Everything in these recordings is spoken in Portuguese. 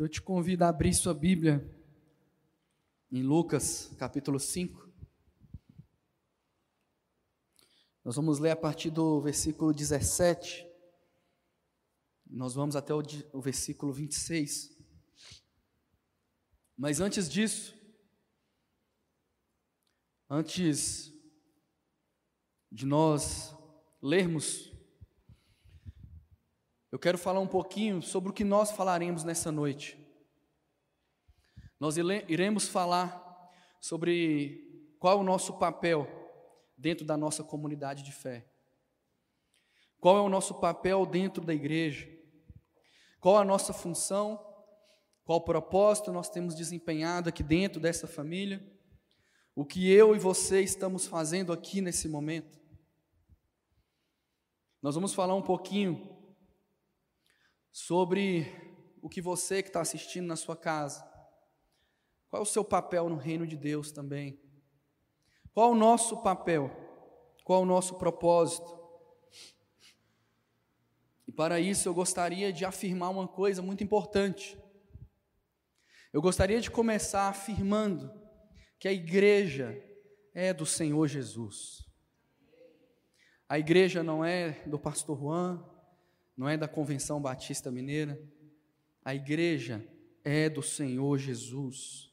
Então eu te convido a abrir sua Bíblia em Lucas, capítulo 5. Nós vamos ler a partir do versículo 17. Nós vamos até o, o versículo 26. Mas antes disso, antes de nós lermos, eu quero falar um pouquinho sobre o que nós falaremos nessa noite. Nós iremos falar sobre qual é o nosso papel dentro da nossa comunidade de fé. Qual é o nosso papel dentro da igreja? Qual a nossa função? Qual propósito nós temos desempenhado aqui dentro dessa família? O que eu e você estamos fazendo aqui nesse momento? Nós vamos falar um pouquinho sobre o que você que está assistindo na sua casa. Qual é o seu papel no reino de Deus também? Qual o nosso papel? Qual o nosso propósito? E para isso eu gostaria de afirmar uma coisa muito importante. Eu gostaria de começar afirmando que a igreja é do Senhor Jesus. A igreja não é do pastor Juan, não é da Convenção Batista Mineira. A igreja é do Senhor Jesus.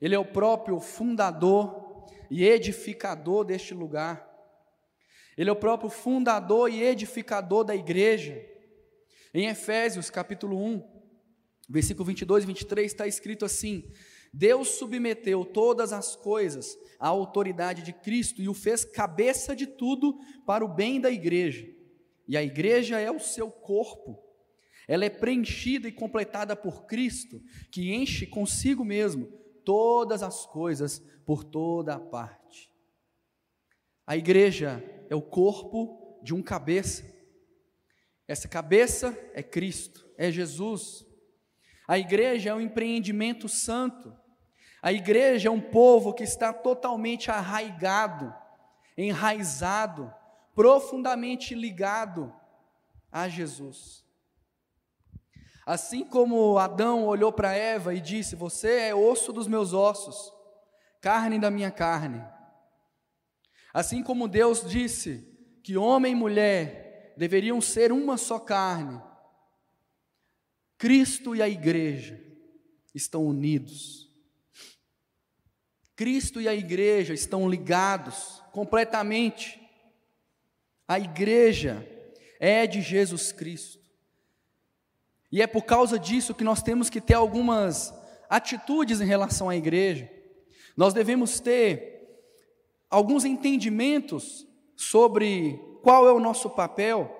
Ele é o próprio fundador e edificador deste lugar. Ele é o próprio fundador e edificador da igreja. Em Efésios, capítulo 1, versículo 22 e 23, está escrito assim: Deus submeteu todas as coisas à autoridade de Cristo e o fez cabeça de tudo para o bem da igreja e a igreja é o seu corpo. Ela é preenchida e completada por Cristo, que enche consigo mesmo todas as coisas por toda a parte. A igreja é o corpo de um cabeça. Essa cabeça é Cristo, é Jesus. A igreja é um empreendimento santo. A igreja é um povo que está totalmente arraigado, enraizado profundamente ligado a Jesus. Assim como Adão olhou para Eva e disse: Você é osso dos meus ossos, carne da minha carne. Assim como Deus disse que homem e mulher deveriam ser uma só carne, Cristo e a igreja estão unidos. Cristo e a igreja estão ligados completamente. A igreja é de Jesus Cristo. E é por causa disso que nós temos que ter algumas atitudes em relação à igreja. Nós devemos ter alguns entendimentos sobre qual é o nosso papel,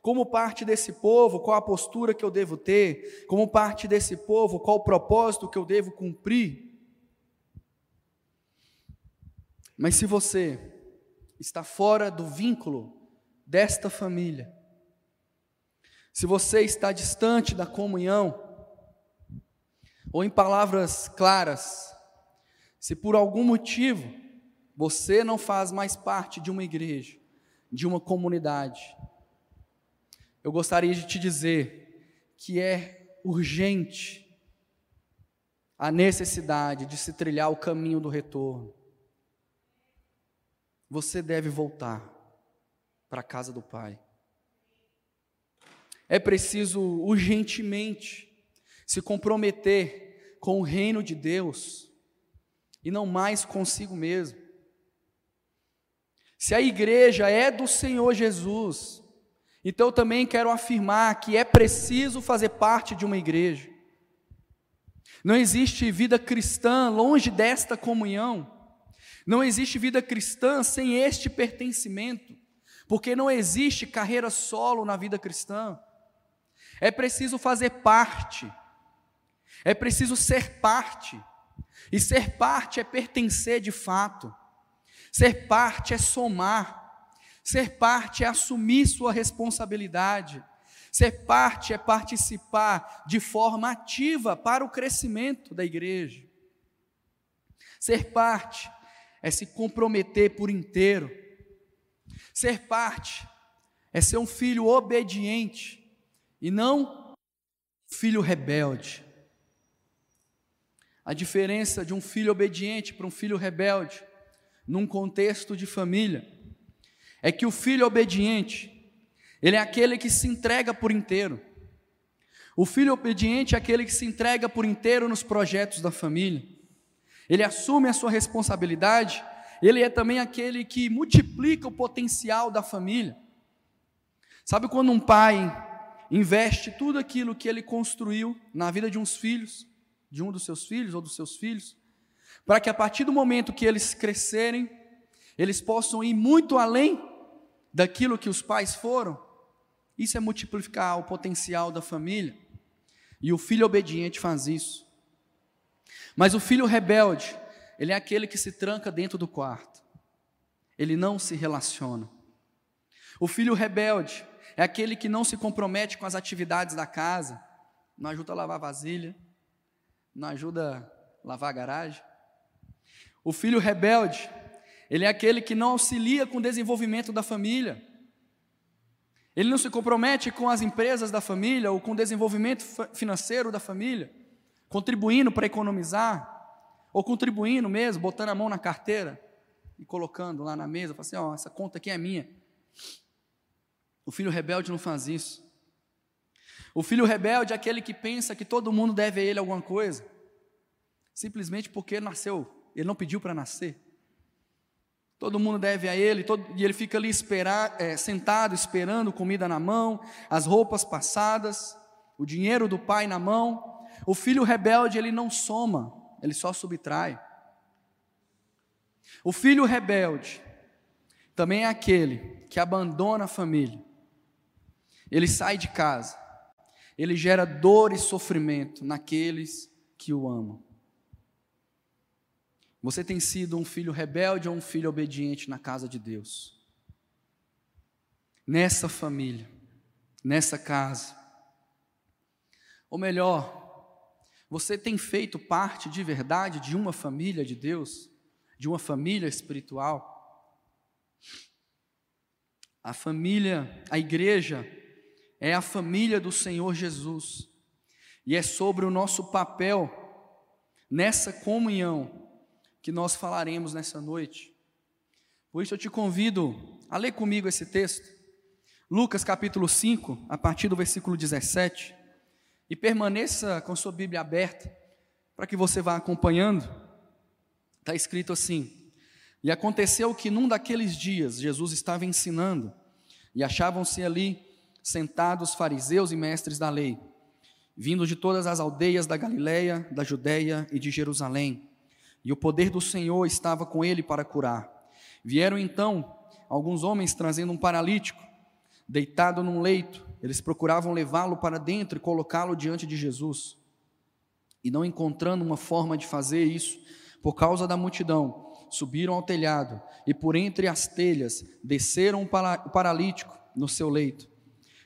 como parte desse povo, qual a postura que eu devo ter, como parte desse povo, qual o propósito que eu devo cumprir. Mas se você está fora do vínculo desta família. Se você está distante da comunhão, ou em palavras claras, se por algum motivo você não faz mais parte de uma igreja, de uma comunidade, eu gostaria de te dizer que é urgente a necessidade de se trilhar o caminho do retorno. Você deve voltar para a casa do Pai. É preciso urgentemente se comprometer com o reino de Deus e não mais consigo mesmo. Se a igreja é do Senhor Jesus, então eu também quero afirmar que é preciso fazer parte de uma igreja. Não existe vida cristã longe desta comunhão. Não existe vida cristã sem este pertencimento porque não existe carreira solo na vida cristã. É preciso fazer parte, é preciso ser parte, e ser parte é pertencer de fato, ser parte é somar, ser parte é assumir sua responsabilidade, ser parte é participar de forma ativa para o crescimento da igreja, ser parte é se comprometer por inteiro Ser parte é ser um filho obediente e não filho rebelde. a diferença de um filho obediente para um filho rebelde, num contexto de família, é que o filho obediente, ele é aquele que se entrega por inteiro. O filho obediente é aquele que se entrega por inteiro nos projetos da família. Ele assume a sua responsabilidade, ele é também aquele que multiplica o potencial da família. Sabe quando um pai investe tudo aquilo que ele construiu na vida de uns filhos, de um dos seus filhos ou dos seus filhos, para que a partir do momento que eles crescerem, eles possam ir muito além daquilo que os pais foram. Isso é multiplicar o potencial da família. E o filho obediente faz isso. Mas o filho rebelde, ele é aquele que se tranca dentro do quarto. Ele não se relaciona. O filho rebelde, é aquele que não se compromete com as atividades da casa, não ajuda a lavar vasilha, não ajuda a lavar a garagem. O filho rebelde, ele é aquele que não auxilia com o desenvolvimento da família. Ele não se compromete com as empresas da família ou com o desenvolvimento financeiro da família, contribuindo para economizar, ou contribuindo mesmo, botando a mão na carteira e colocando lá na mesa, falando assim, ó, essa conta aqui é minha. O filho rebelde não faz isso. O filho rebelde é aquele que pensa que todo mundo deve a ele alguma coisa, simplesmente porque nasceu, ele não pediu para nascer. Todo mundo deve a ele, todo, e ele fica ali esperar, é, sentado, esperando comida na mão, as roupas passadas, o dinheiro do pai na mão. O filho rebelde, ele não soma, ele só subtrai. O filho rebelde também é aquele que abandona a família, ele sai de casa, ele gera dor e sofrimento naqueles que o amam. Você tem sido um filho rebelde ou um filho obediente na casa de Deus? Nessa família, nessa casa. Ou melhor, você tem feito parte de verdade de uma família de Deus, de uma família espiritual? A família, a igreja, é a família do Senhor Jesus. E é sobre o nosso papel nessa comunhão que nós falaremos nessa noite. Por isso eu te convido a ler comigo esse texto, Lucas capítulo 5, a partir do versículo 17, e permaneça com sua Bíblia aberta, para que você vá acompanhando. Está escrito assim: E aconteceu que num daqueles dias Jesus estava ensinando, e achavam-se ali sentados fariseus e mestres da lei, vindos de todas as aldeias da Galiléia, da Judéia e de Jerusalém. E o poder do Senhor estava com ele para curar. Vieram então alguns homens trazendo um paralítico, deitado num leito. Eles procuravam levá-lo para dentro e colocá-lo diante de Jesus. E não encontrando uma forma de fazer isso, por causa da multidão, subiram ao telhado e por entre as telhas desceram o paralítico no seu leito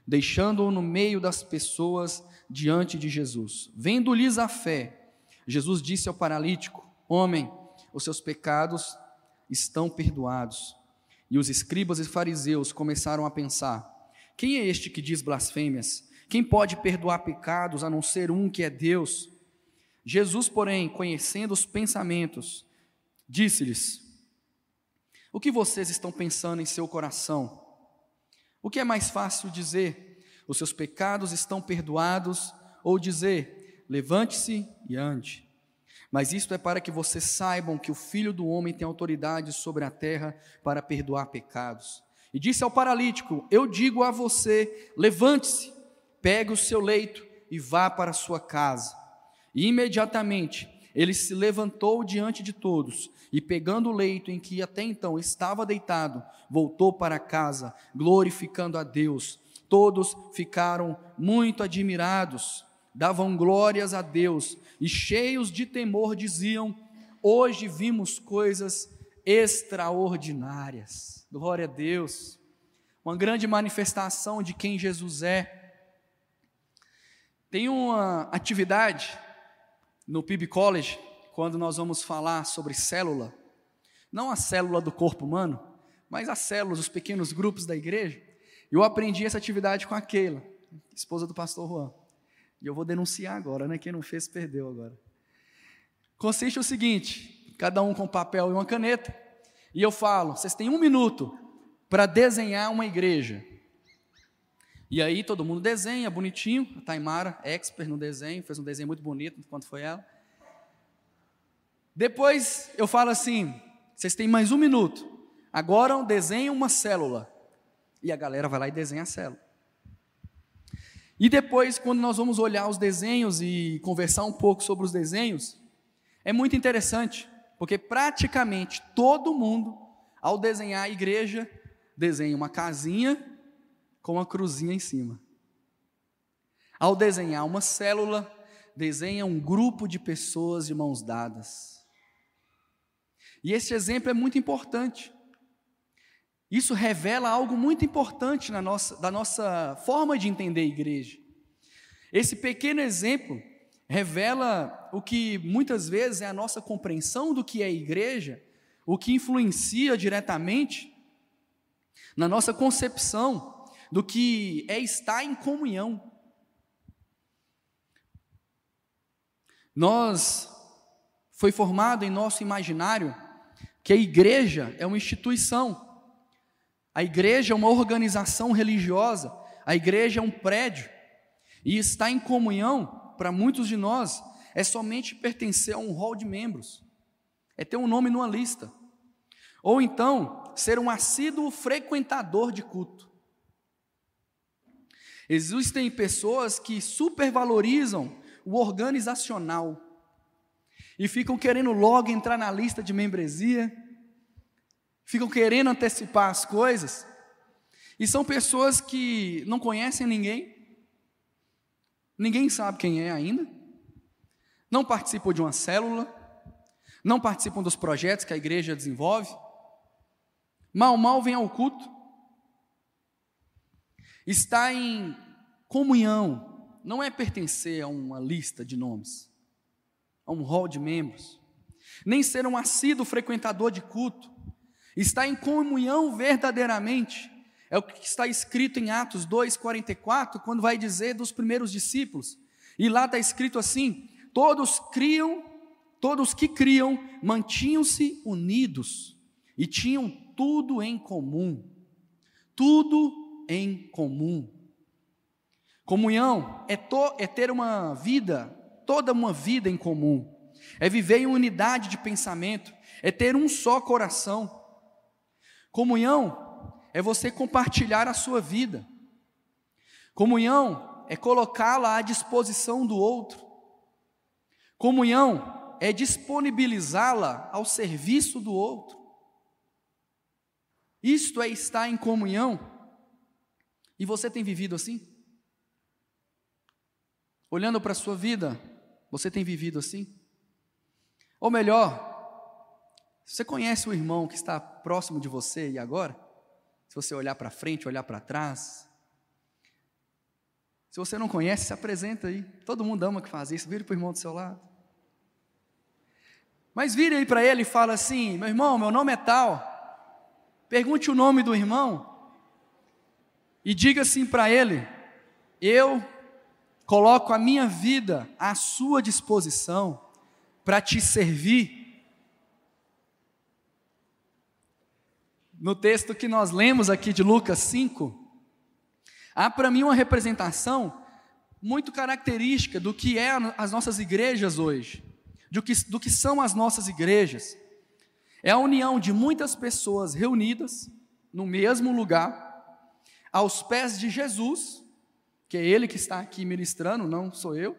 deixando-o no meio das pessoas diante de Jesus. Vendo-lhes a fé, Jesus disse ao paralítico: Homem, os seus pecados estão perdoados. E os escribas e fariseus começaram a pensar: Quem é este que diz blasfêmias? Quem pode perdoar pecados a não ser um que é Deus? Jesus, porém, conhecendo os pensamentos, disse-lhes: O que vocês estão pensando em seu coração? O que é mais fácil dizer? Os seus pecados estão perdoados, ou dizer, levante-se e ande. Mas isto é para que vocês saibam que o Filho do Homem tem autoridade sobre a terra para perdoar pecados. E disse ao paralítico: Eu digo a você: levante-se, pegue o seu leito e vá para a sua casa. E imediatamente ele se levantou diante de todos e, pegando o leito em que até então estava deitado, voltou para casa, glorificando a Deus. Todos ficaram muito admirados, davam glórias a Deus e, cheios de temor, diziam: Hoje vimos coisas extraordinárias. Glória a Deus. Uma grande manifestação de quem Jesus é. Tem uma atividade no PIB College, quando nós vamos falar sobre célula, não a célula do corpo humano, mas as células, os pequenos grupos da igreja, eu aprendi essa atividade com a Keila, esposa do pastor Juan. E eu vou denunciar agora, né? Quem não fez, perdeu agora. consiste o seguinte: cada um com papel e uma caneta, e eu falo, vocês têm um minuto para desenhar uma igreja. E aí todo mundo desenha, bonitinho. A Taimara, expert no desenho, fez um desenho muito bonito enquanto foi ela. Depois eu falo assim: vocês têm mais um minuto. Agora desenhem uma célula. E a galera vai lá e desenha a célula. E depois, quando nós vamos olhar os desenhos e conversar um pouco sobre os desenhos, é muito interessante, porque praticamente todo mundo, ao desenhar a igreja, desenha uma casinha com uma cruzinha em cima. Ao desenhar uma célula, desenha um grupo de pessoas de mãos dadas. E esse exemplo é muito importante. Isso revela algo muito importante na nossa, da nossa forma de entender a igreja. Esse pequeno exemplo revela o que muitas vezes é a nossa compreensão do que é igreja, o que influencia diretamente na nossa concepção do que é estar em comunhão. Nós foi formado em nosso imaginário que a igreja é uma instituição. A igreja é uma organização religiosa, a igreja é um prédio. E estar em comunhão, para muitos de nós, é somente pertencer a um hall de membros, é ter um nome numa lista, ou então ser um assíduo frequentador de culto. Existem pessoas que supervalorizam o organizacional e ficam querendo logo entrar na lista de membresia, ficam querendo antecipar as coisas, e são pessoas que não conhecem ninguém, ninguém sabe quem é ainda, não participam de uma célula, não participam dos projetos que a igreja desenvolve, mal, mal vem ao culto, Estar em comunhão. Não é pertencer a uma lista de nomes, a um hall de membros, nem ser um assíduo frequentador de culto. Estar em comunhão verdadeiramente é o que está escrito em Atos 2,44, quando vai dizer dos primeiros discípulos. E lá está escrito assim: todos criam, todos que criam, mantinham-se unidos e tinham tudo em comum. Tudo em comum. Comunhão é, to, é ter uma vida, toda uma vida em comum, é viver em unidade de pensamento, é ter um só coração. Comunhão é você compartilhar a sua vida. Comunhão é colocá-la à disposição do outro. Comunhão é disponibilizá-la ao serviço do outro. Isto é estar em comunhão. E você tem vivido assim? Olhando para a sua vida, você tem vivido assim? Ou melhor, você conhece o irmão que está próximo de você e agora? Se você olhar para frente, olhar para trás. Se você não conhece, se apresenta aí. Todo mundo ama que faz isso. Vire para o irmão do seu lado. Mas vire aí para ele e fala assim: meu irmão, meu nome é tal. Pergunte o nome do irmão e diga assim para ele: Eu coloco a minha vida à sua disposição para te servir. No texto que nós lemos aqui de Lucas 5, há para mim uma representação muito característica do que é as nossas igrejas hoje, do que, do que são as nossas igrejas. É a união de muitas pessoas reunidas no mesmo lugar, aos pés de Jesus, que é Ele que está aqui ministrando, não sou eu,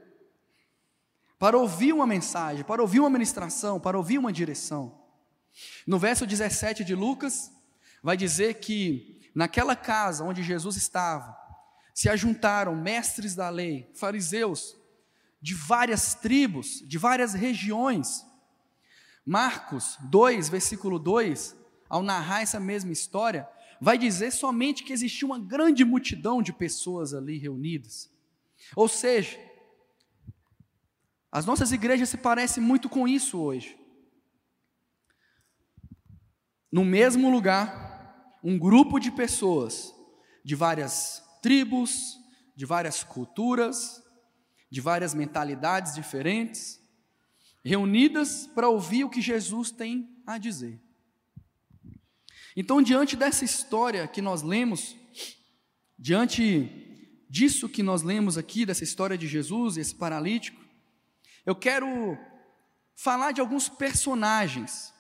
para ouvir uma mensagem, para ouvir uma ministração, para ouvir uma direção. No verso 17 de Lucas, vai dizer que naquela casa onde Jesus estava, se ajuntaram mestres da lei, fariseus, de várias tribos, de várias regiões. Marcos 2, versículo 2, ao narrar essa mesma história, vai dizer somente que existia uma grande multidão de pessoas ali reunidas. Ou seja, as nossas igrejas se parecem muito com isso hoje. No mesmo lugar, um grupo de pessoas de várias tribos, de várias culturas, de várias mentalidades diferentes, reunidas para ouvir o que Jesus tem a dizer. Então, diante dessa história que nós lemos, diante disso que nós lemos aqui, dessa história de Jesus, esse paralítico, eu quero falar de alguns personagens,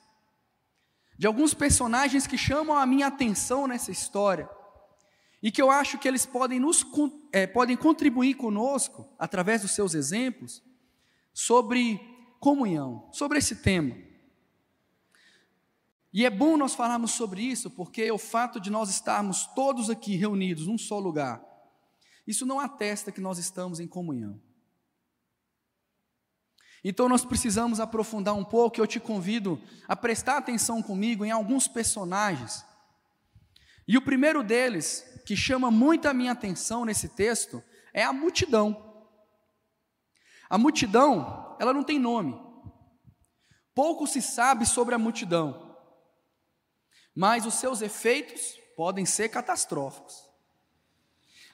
de alguns personagens que chamam a minha atenção nessa história, e que eu acho que eles podem, nos, é, podem contribuir conosco, através dos seus exemplos, sobre comunhão, sobre esse tema. E é bom nós falarmos sobre isso, porque o fato de nós estarmos todos aqui reunidos num só lugar, isso não atesta que nós estamos em comunhão. Então nós precisamos aprofundar um pouco, eu te convido a prestar atenção comigo em alguns personagens. E o primeiro deles, que chama muito a minha atenção nesse texto, é a multidão. A multidão, ela não tem nome. Pouco se sabe sobre a multidão mas os seus efeitos podem ser catastróficos.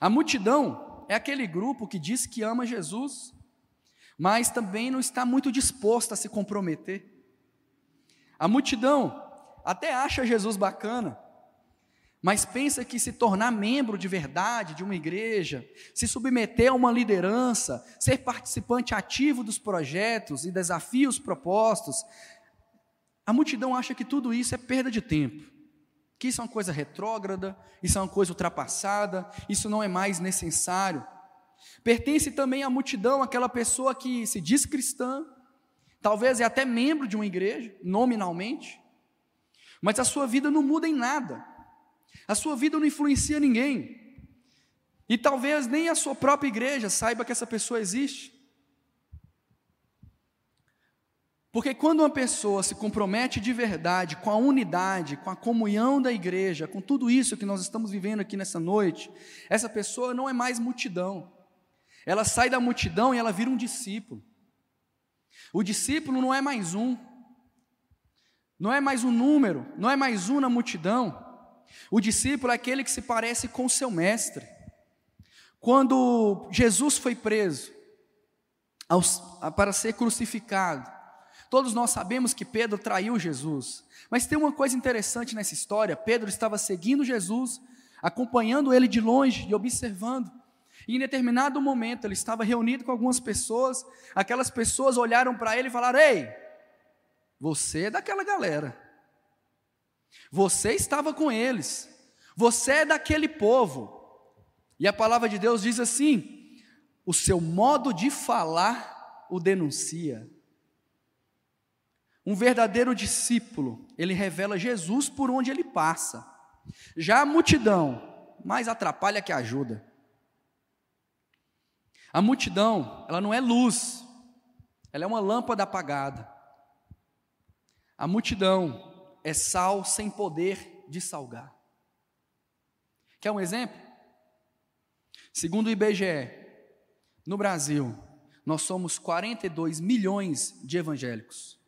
A multidão é aquele grupo que diz que ama Jesus, mas também não está muito disposto a se comprometer. A multidão até acha Jesus bacana, mas pensa que se tornar membro de verdade de uma igreja, se submeter a uma liderança, ser participante ativo dos projetos e desafios propostos, a multidão acha que tudo isso é perda de tempo, que isso é uma coisa retrógrada, isso é uma coisa ultrapassada, isso não é mais necessário. Pertence também à multidão aquela pessoa que se diz cristã, talvez é até membro de uma igreja, nominalmente, mas a sua vida não muda em nada, a sua vida não influencia ninguém, e talvez nem a sua própria igreja saiba que essa pessoa existe. Porque quando uma pessoa se compromete de verdade com a unidade, com a comunhão da igreja, com tudo isso que nós estamos vivendo aqui nessa noite, essa pessoa não é mais multidão. Ela sai da multidão e ela vira um discípulo. O discípulo não é mais um, não é mais um número, não é mais um na multidão. O discípulo é aquele que se parece com seu mestre. Quando Jesus foi preso para ser crucificado, Todos nós sabemos que Pedro traiu Jesus. Mas tem uma coisa interessante nessa história: Pedro estava seguindo Jesus, acompanhando ele de longe e observando. E em determinado momento ele estava reunido com algumas pessoas, aquelas pessoas olharam para ele e falaram: Ei, você é daquela galera, você estava com eles, você é daquele povo. E a palavra de Deus diz assim: o seu modo de falar o denuncia. Um verdadeiro discípulo, ele revela Jesus por onde ele passa. Já a multidão, mais atrapalha que ajuda. A multidão, ela não é luz, ela é uma lâmpada apagada. A multidão é sal sem poder de salgar. Quer um exemplo? Segundo o IBGE, no Brasil, nós somos 42 milhões de evangélicos.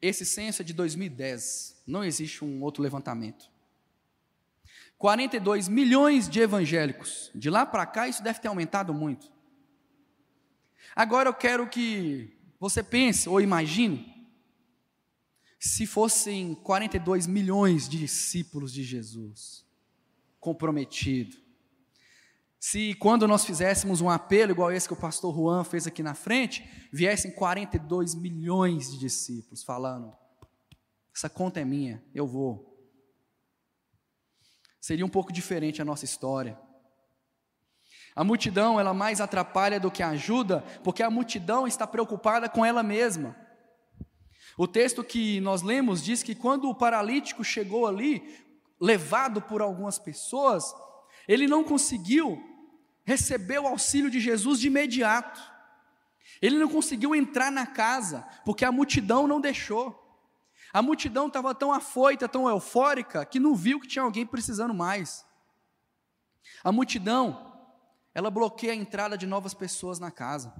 Esse censo é de 2010, não existe um outro levantamento. 42 milhões de evangélicos. De lá para cá, isso deve ter aumentado muito. Agora eu quero que você pense ou imagine se fossem 42 milhões de discípulos de Jesus, comprometidos, se quando nós fizéssemos um apelo igual esse que o pastor Juan fez aqui na frente, viessem 42 milhões de discípulos falando: essa conta é minha, eu vou. Seria um pouco diferente a nossa história. A multidão, ela mais atrapalha do que ajuda, porque a multidão está preocupada com ela mesma. O texto que nós lemos diz que quando o paralítico chegou ali, levado por algumas pessoas, ele não conseguiu receber o auxílio de Jesus de imediato. Ele não conseguiu entrar na casa, porque a multidão não deixou. A multidão estava tão afoita, tão eufórica, que não viu que tinha alguém precisando mais. A multidão, ela bloqueia a entrada de novas pessoas na casa.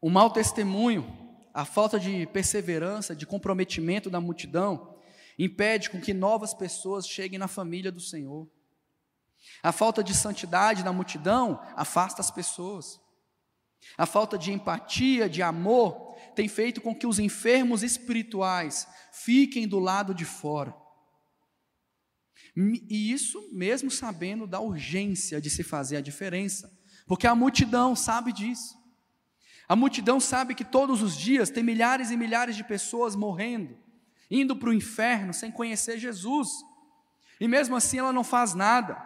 O mau testemunho, a falta de perseverança, de comprometimento da multidão, impede com que novas pessoas cheguem na família do Senhor. A falta de santidade na multidão afasta as pessoas. A falta de empatia, de amor, tem feito com que os enfermos espirituais fiquem do lado de fora. E isso mesmo sabendo da urgência de se fazer a diferença, porque a multidão sabe disso. A multidão sabe que todos os dias tem milhares e milhares de pessoas morrendo, indo para o inferno sem conhecer Jesus, e mesmo assim ela não faz nada.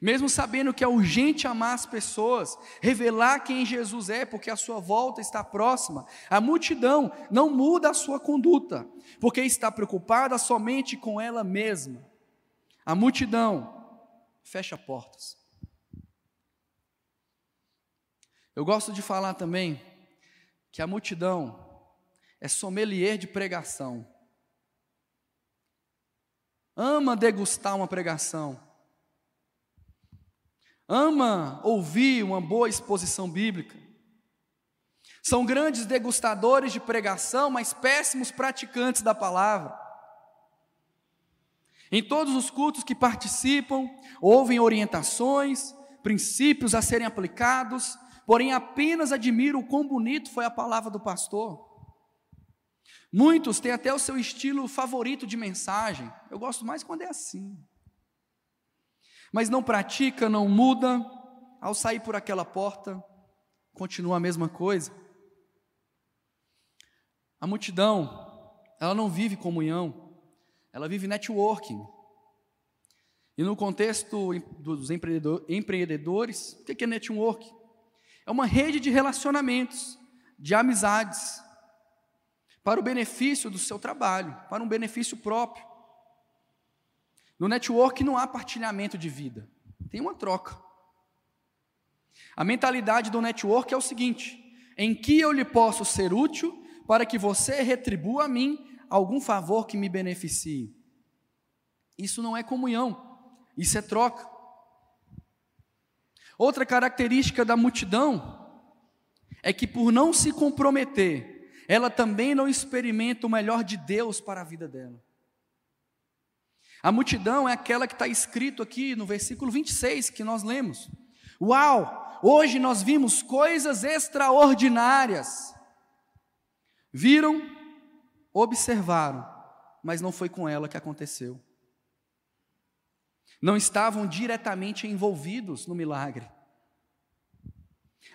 Mesmo sabendo que é urgente amar as pessoas, revelar quem Jesus é, porque a sua volta está próxima, a multidão não muda a sua conduta, porque está preocupada somente com ela mesma. A multidão fecha portas. Eu gosto de falar também que a multidão é sommelier de pregação. Ama degustar uma pregação ama ouvir uma boa exposição bíblica. São grandes degustadores de pregação, mas péssimos praticantes da palavra. Em todos os cultos que participam, ouvem orientações, princípios a serem aplicados, porém apenas admiram o quão bonito foi a palavra do pastor. Muitos têm até o seu estilo favorito de mensagem. Eu gosto mais quando é assim mas não pratica, não muda, ao sair por aquela porta, continua a mesma coisa. A multidão, ela não vive comunhão, ela vive networking. E no contexto dos empreendedores, o que é networking? É uma rede de relacionamentos, de amizades, para o benefício do seu trabalho, para um benefício próprio. No network não há partilhamento de vida, tem uma troca. A mentalidade do network é o seguinte: em que eu lhe posso ser útil para que você retribua a mim algum favor que me beneficie? Isso não é comunhão, isso é troca. Outra característica da multidão é que, por não se comprometer, ela também não experimenta o melhor de Deus para a vida dela. A multidão é aquela que está escrito aqui no versículo 26 que nós lemos. Uau! Hoje nós vimos coisas extraordinárias. Viram, observaram, mas não foi com ela que aconteceu. Não estavam diretamente envolvidos no milagre.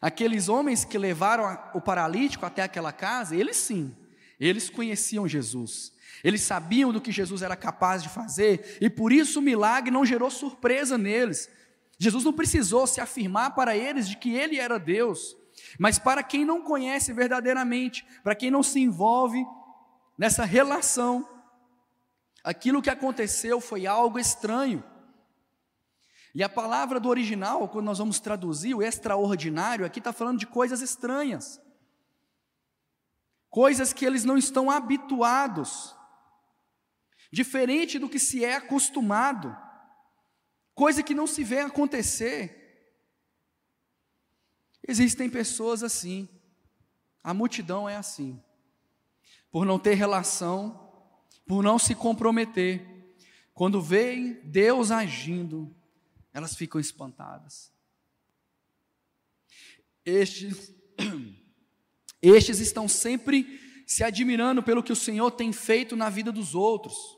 Aqueles homens que levaram o paralítico até aquela casa, eles sim, eles conheciam Jesus. Eles sabiam do que Jesus era capaz de fazer e por isso o milagre não gerou surpresa neles. Jesus não precisou se afirmar para eles de que ele era Deus, mas para quem não conhece verdadeiramente, para quem não se envolve nessa relação, aquilo que aconteceu foi algo estranho. E a palavra do original, quando nós vamos traduzir o extraordinário, aqui está falando de coisas estranhas, coisas que eles não estão habituados diferente do que se é acostumado, coisa que não se vê acontecer. Existem pessoas assim, a multidão é assim, por não ter relação, por não se comprometer, quando veem Deus agindo, elas ficam espantadas. Estes, estes estão sempre se admirando pelo que o Senhor tem feito na vida dos outros,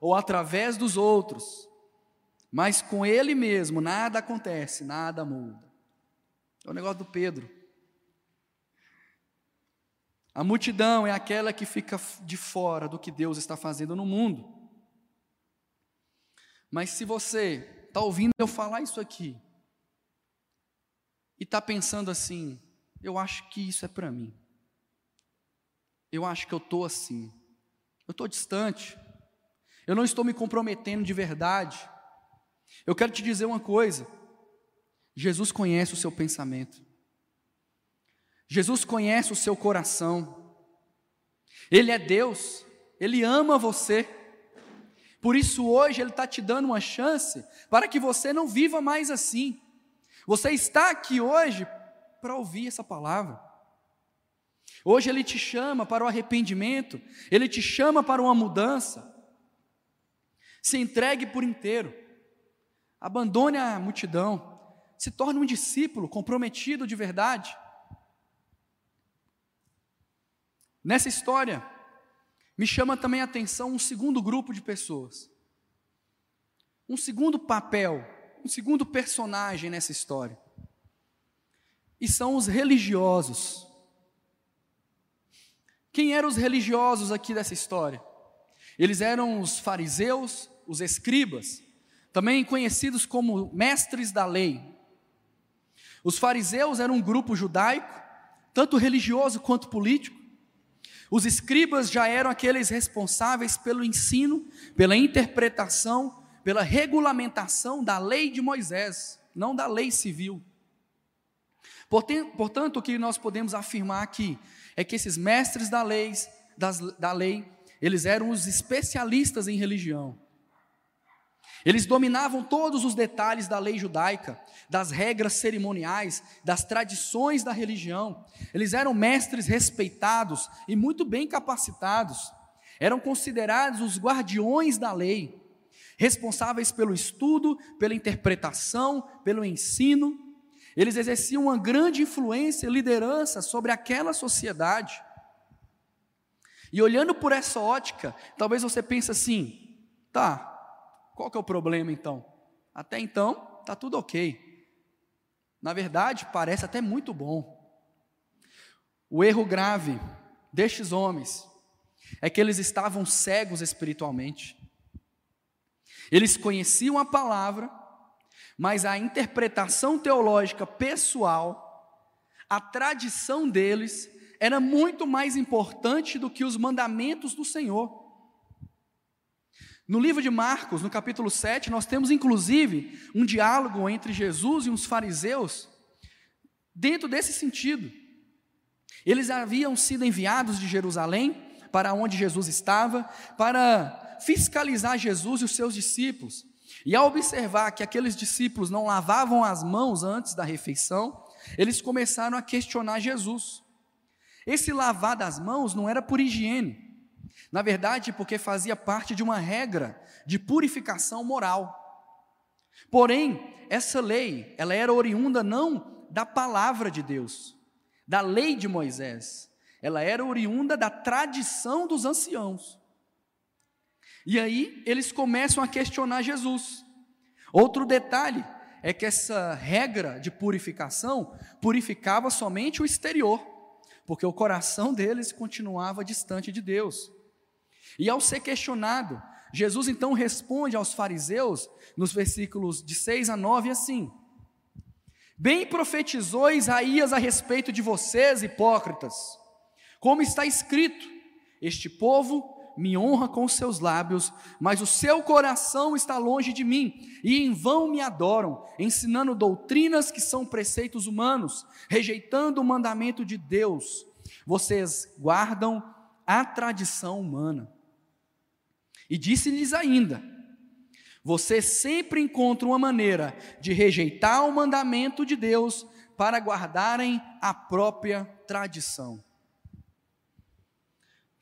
ou através dos outros, mas com Ele mesmo nada acontece, nada muda. É o negócio do Pedro. A multidão é aquela que fica de fora do que Deus está fazendo no mundo. Mas se você está ouvindo eu falar isso aqui, e está pensando assim, eu acho que isso é para mim eu acho que eu estou assim. Eu estou distante. Eu não estou me comprometendo de verdade. Eu quero te dizer uma coisa: Jesus conhece o seu pensamento, Jesus conhece o seu coração, Ele é Deus, Ele ama você. Por isso, hoje, Ele está te dando uma chance para que você não viva mais assim. Você está aqui hoje para ouvir essa palavra. Hoje Ele te chama para o arrependimento, Ele te chama para uma mudança. Se entregue por inteiro, abandone a multidão, se torne um discípulo comprometido de verdade. Nessa história, me chama também a atenção um segundo grupo de pessoas. Um segundo papel, um segundo personagem nessa história. E são os religiosos. Quem eram os religiosos aqui dessa história? Eles eram os fariseus, os escribas, também conhecidos como mestres da lei. Os fariseus eram um grupo judaico, tanto religioso quanto político. Os escribas já eram aqueles responsáveis pelo ensino, pela interpretação, pela regulamentação da lei de Moisés, não da lei civil. Portanto, o que nós podemos afirmar aqui é que esses mestres da lei, das, da lei, eles eram os especialistas em religião. Eles dominavam todos os detalhes da lei judaica, das regras cerimoniais, das tradições da religião. Eles eram mestres respeitados e muito bem capacitados. Eram considerados os guardiões da lei, responsáveis pelo estudo, pela interpretação, pelo ensino. Eles exerciam uma grande influência liderança sobre aquela sociedade. E olhando por essa ótica, talvez você pense assim: tá, qual que é o problema então? Até então, tá tudo ok. Na verdade, parece até muito bom. O erro grave destes homens é que eles estavam cegos espiritualmente. Eles conheciam a palavra, mas a interpretação teológica pessoal, a tradição deles, era muito mais importante do que os mandamentos do Senhor. No livro de Marcos, no capítulo 7, nós temos inclusive um diálogo entre Jesus e uns fariseus, dentro desse sentido. Eles haviam sido enviados de Jerusalém para onde Jesus estava, para fiscalizar Jesus e os seus discípulos. E ao observar que aqueles discípulos não lavavam as mãos antes da refeição, eles começaram a questionar Jesus. Esse lavar das mãos não era por higiene, na verdade, porque fazia parte de uma regra de purificação moral. Porém, essa lei, ela era oriunda não da palavra de Deus, da lei de Moisés, ela era oriunda da tradição dos anciãos. E aí eles começam a questionar Jesus. Outro detalhe é que essa regra de purificação purificava somente o exterior porque o coração deles continuava distante de Deus. E ao ser questionado, Jesus então responde aos fariseus, nos versículos de 6 a 9, assim: Bem profetizou Isaías a respeito de vocês, hipócritas, como está escrito: Este povo me honra com seus lábios, mas o seu coração está longe de mim, e em vão me adoram, ensinando doutrinas que são preceitos humanos, rejeitando o mandamento de Deus. Vocês guardam a tradição humana. E disse-lhes ainda: Vocês sempre encontram uma maneira de rejeitar o mandamento de Deus para guardarem a própria tradição.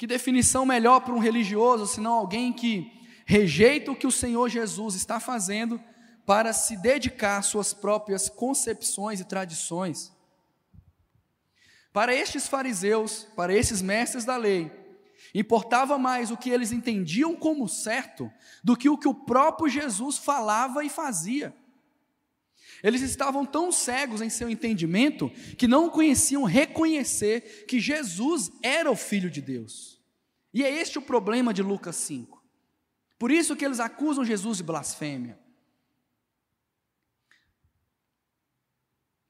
Que definição melhor para um religioso, senão alguém que rejeita o que o Senhor Jesus está fazendo para se dedicar às suas próprias concepções e tradições? Para estes fariseus, para esses mestres da lei, importava mais o que eles entendiam como certo do que o que o próprio Jesus falava e fazia. Eles estavam tão cegos em seu entendimento que não conheciam reconhecer que Jesus era o Filho de Deus. E é este o problema de Lucas 5. Por isso que eles acusam Jesus de blasfêmia.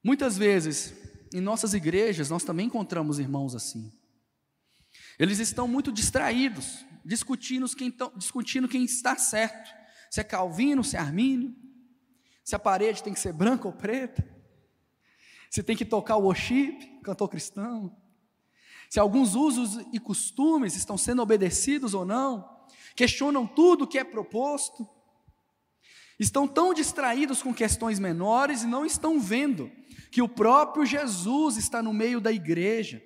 Muitas vezes, em nossas igrejas, nós também encontramos irmãos assim. Eles estão muito distraídos, discutindo quem, discutindo quem está certo, se é Calvino, se é Armínio, se a parede tem que ser branca ou preta, se tem que tocar o worship, cantor cristão, se alguns usos e costumes estão sendo obedecidos ou não, questionam tudo o que é proposto, estão tão distraídos com questões menores e não estão vendo que o próprio Jesus está no meio da igreja.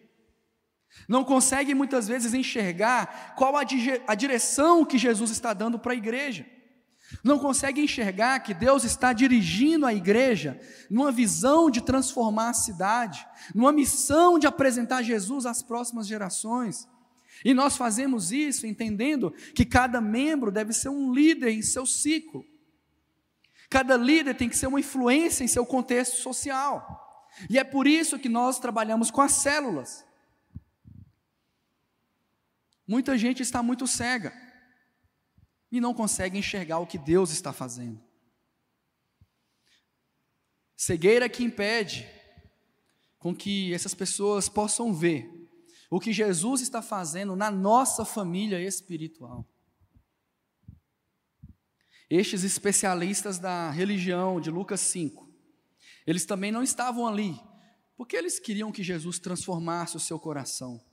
Não conseguem muitas vezes enxergar qual a, a direção que Jesus está dando para a igreja. Não consegue enxergar que Deus está dirigindo a igreja numa visão de transformar a cidade, numa missão de apresentar Jesus às próximas gerações. E nós fazemos isso entendendo que cada membro deve ser um líder em seu ciclo. Cada líder tem que ser uma influência em seu contexto social. E é por isso que nós trabalhamos com as células. Muita gente está muito cega e não consegue enxergar o que Deus está fazendo. Cegueira que impede com que essas pessoas possam ver o que Jesus está fazendo na nossa família espiritual. Estes especialistas da religião de Lucas 5, eles também não estavam ali, porque eles queriam que Jesus transformasse o seu coração.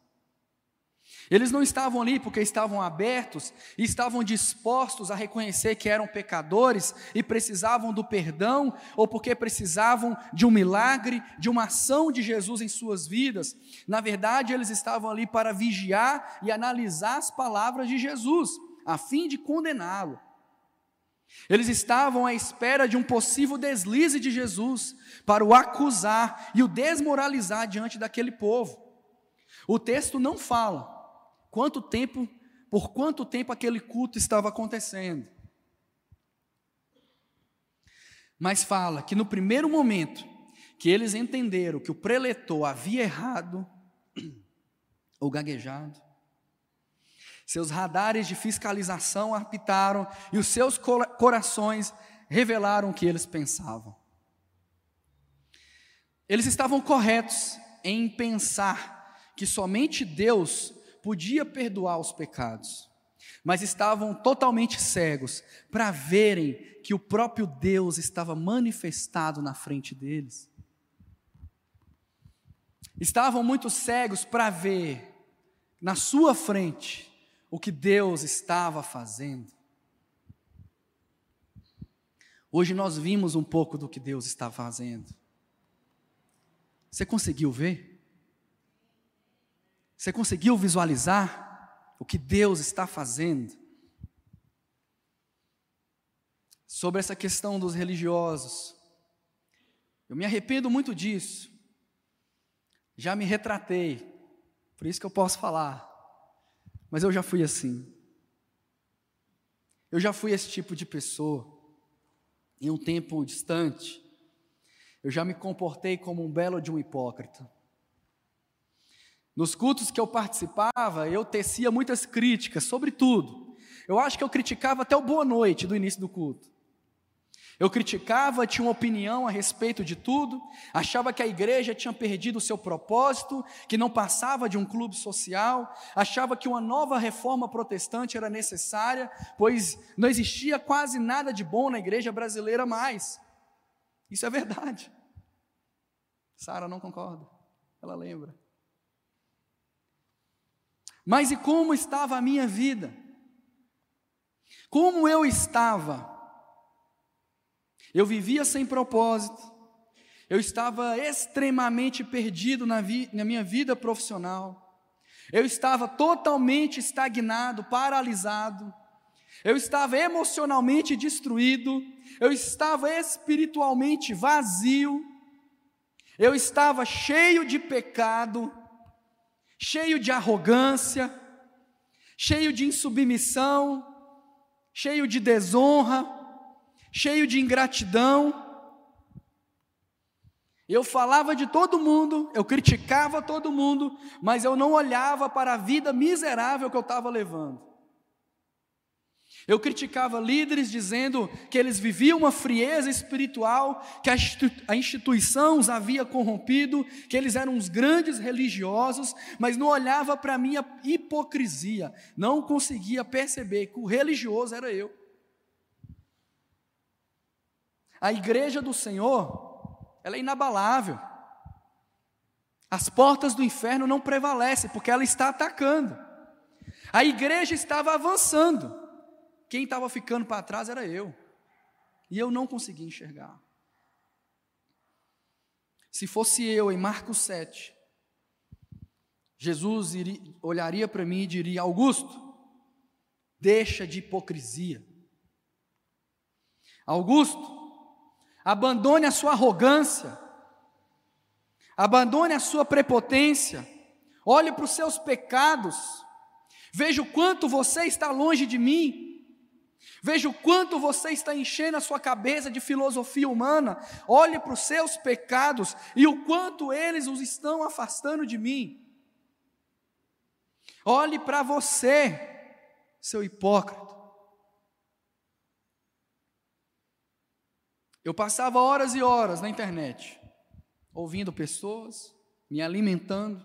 Eles não estavam ali porque estavam abertos e estavam dispostos a reconhecer que eram pecadores e precisavam do perdão, ou porque precisavam de um milagre, de uma ação de Jesus em suas vidas. Na verdade, eles estavam ali para vigiar e analisar as palavras de Jesus, a fim de condená-lo. Eles estavam à espera de um possível deslize de Jesus para o acusar e o desmoralizar diante daquele povo. O texto não fala quanto tempo, por quanto tempo aquele culto estava acontecendo. Mas fala que no primeiro momento que eles entenderam que o preletor havia errado ou gaguejado, seus radares de fiscalização apitaram e os seus corações revelaram o que eles pensavam. Eles estavam corretos em pensar que somente Deus podia perdoar os pecados, mas estavam totalmente cegos para verem que o próprio Deus estava manifestado na frente deles. Estavam muito cegos para ver na sua frente o que Deus estava fazendo. Hoje nós vimos um pouco do que Deus está fazendo. Você conseguiu ver? Você conseguiu visualizar o que Deus está fazendo? Sobre essa questão dos religiosos, eu me arrependo muito disso. Já me retratei, por isso que eu posso falar. Mas eu já fui assim. Eu já fui esse tipo de pessoa. Em um tempo distante, eu já me comportei como um belo de um hipócrita. Nos cultos que eu participava, eu tecia muitas críticas sobre tudo. Eu acho que eu criticava até o boa noite do início do culto. Eu criticava, tinha uma opinião a respeito de tudo, achava que a igreja tinha perdido o seu propósito, que não passava de um clube social, achava que uma nova reforma protestante era necessária, pois não existia quase nada de bom na igreja brasileira mais. Isso é verdade. Sara não concorda, ela lembra. Mas e como estava a minha vida? Como eu estava? Eu vivia sem propósito, eu estava extremamente perdido na, vi, na minha vida profissional, eu estava totalmente estagnado, paralisado, eu estava emocionalmente destruído, eu estava espiritualmente vazio, eu estava cheio de pecado, cheio de arrogância, cheio de insubmissão, cheio de desonra, cheio de ingratidão. Eu falava de todo mundo, eu criticava todo mundo, mas eu não olhava para a vida miserável que eu estava levando. Eu criticava líderes dizendo que eles viviam uma frieza espiritual, que a instituição os havia corrompido, que eles eram uns grandes religiosos, mas não olhava para a minha hipocrisia, não conseguia perceber que o religioso era eu. A igreja do Senhor, ela é inabalável. As portas do inferno não prevalecem, porque ela está atacando. A igreja estava avançando. Quem estava ficando para trás era eu. E eu não conseguia enxergar. Se fosse eu em Marcos 7, Jesus iria, olharia para mim e diria: Augusto, deixa de hipocrisia. Augusto, abandone a sua arrogância, abandone a sua prepotência, olhe para os seus pecados, veja o quanto você está longe de mim, veja o quanto você está enchendo a sua cabeça de filosofia humana, olhe para os seus pecados e o quanto eles os estão afastando de mim. Olhe para você, seu hipócrita. Eu passava horas e horas na internet, ouvindo pessoas, me alimentando